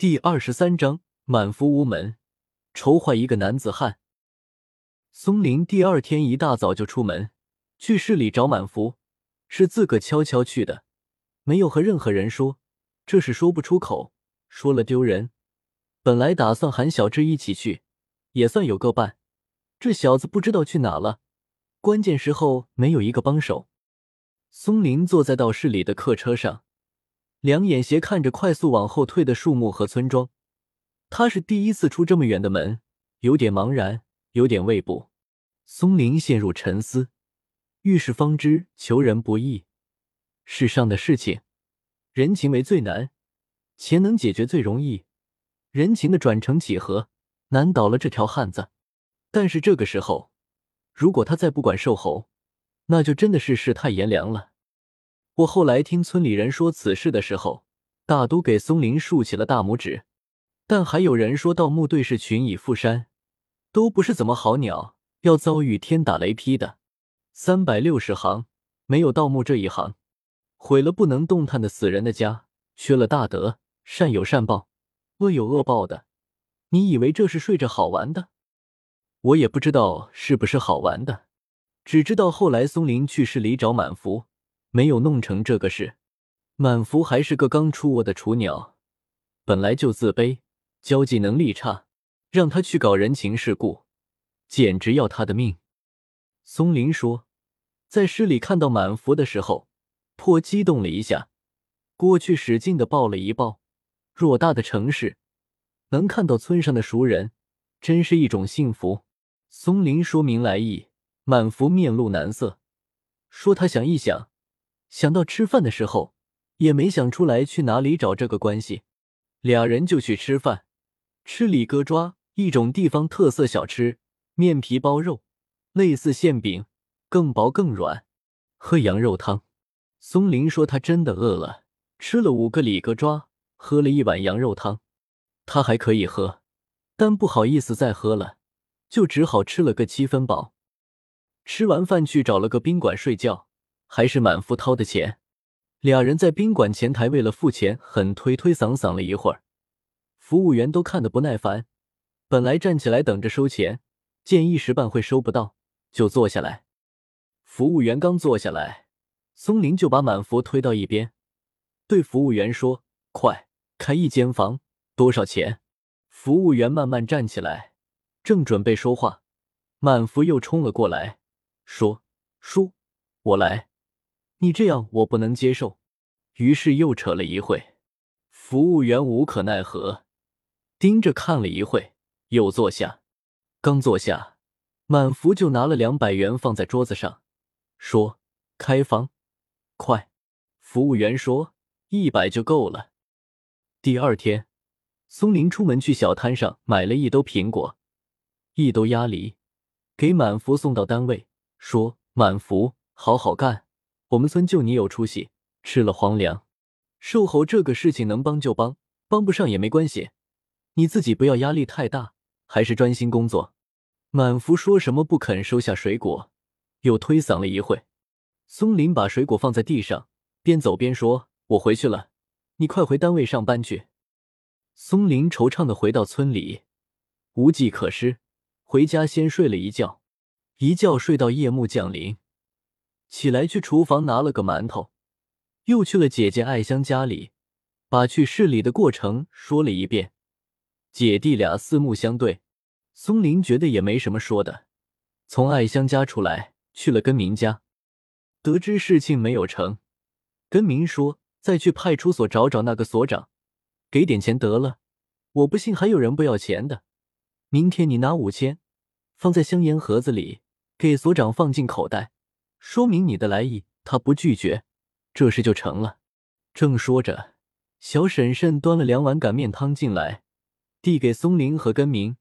第二十三章满福无门，愁坏一个男子汉。松林第二天一大早就出门去市里找满福，是自个悄悄去的，没有和任何人说，这是说不出口，说了丢人。本来打算喊小智一起去，也算有个伴，这小子不知道去哪了，关键时候没有一个帮手。松林坐在到市里的客车上。两眼斜看着快速往后退的树木和村庄，他是第一次出这么远的门，有点茫然，有点畏怖。松林陷入沉思。遇事方知求人不易，世上的事情，人情为最难，钱能解决最容易。人情的转成几何，难倒了这条汉子。但是这个时候，如果他再不管瘦猴，那就真的是世态炎凉了。我后来听村里人说此事的时候，大都给松林竖起了大拇指。但还有人说盗墓队是群蚁附山，都不是怎么好鸟，要遭遇天打雷劈的。三百六十行，没有盗墓这一行，毁了不能动弹的死人的家，缺了大德，善有善报，恶有恶报的。你以为这是睡着好玩的？我也不知道是不是好玩的，只知道后来松林去市里找满福。没有弄成这个事，满福还是个刚出窝的雏鸟，本来就自卑，交际能力差，让他去搞人情世故，简直要他的命。松林说，在市里看到满福的时候，颇激动了一下，过去使劲的抱了一抱。偌大的城市，能看到村上的熟人，真是一种幸福。松林说明来意，满福面露难色，说他想一想。想到吃饭的时候，也没想出来去哪里找这个关系，俩人就去吃饭，吃李哥抓，一种地方特色小吃，面皮包肉，类似馅饼，更薄更软。喝羊肉汤，松林说他真的饿了，吃了五个李哥抓，喝了一碗羊肉汤，他还可以喝，但不好意思再喝了，就只好吃了个七分饱。吃完饭去找了个宾馆睡觉。还是满福掏的钱，俩人在宾馆前台为了付钱，很推推搡搡了一会儿，服务员都看得不耐烦。本来站起来等着收钱，见一时半会收不到，就坐下来。服务员刚坐下来，松林就把满福推到一边，对服务员说：“快开一间房，多少钱？”服务员慢慢站起来，正准备说话，满福又冲了过来，说：“叔，我来。”你这样我不能接受，于是又扯了一会，服务员无可奈何，盯着看了一会，又坐下。刚坐下，满福就拿了两百元放在桌子上，说：“开房，快！”服务员说：“一百就够了。”第二天，松林出门去小摊上买了一兜苹果，一兜鸭梨，给满福送到单位，说：“满福，好好干。”我们村就你有出息，吃了皇粮。瘦猴这个事情能帮就帮，帮不上也没关系。你自己不要压力太大，还是专心工作。满福说什么不肯收下水果，又推搡了一会。松林把水果放在地上，边走边说：“我回去了，你快回单位上班去。”松林惆怅的回到村里，无计可施，回家先睡了一觉，一觉睡到夜幕降临。起来去厨房拿了个馒头，又去了姐姐艾香家里，把去市里的过程说了一遍。姐弟俩四目相对，松林觉得也没什么说的，从艾香家出来，去了根明家，得知事情没有成，根明说再去派出所找找那个所长，给点钱得了。我不信还有人不要钱的。明天你拿五千，放在香烟盒子里，给所长放进口袋。说明你的来意，他不拒绝，这事就成了。正说着，小婶婶端了两碗擀面汤进来，递给松林和根明，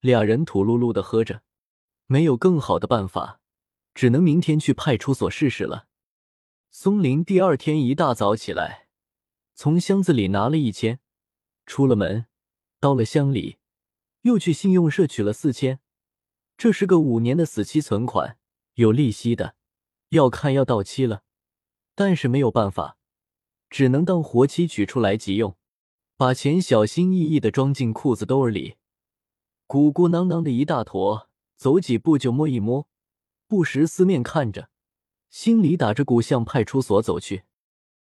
俩人土噜噜的喝着。没有更好的办法，只能明天去派出所试试了。松林第二天一大早起来，从箱子里拿了一千，出了门，到了乡里，又去信用社取了四千，这是个五年的死期存款，有利息的。要看要到期了，但是没有办法，只能当活期取出来急用。把钱小心翼翼的装进裤子兜里，鼓鼓囊囊的一大坨，走几步就摸一摸，不时四面看着，心里打着鼓向派出所走去。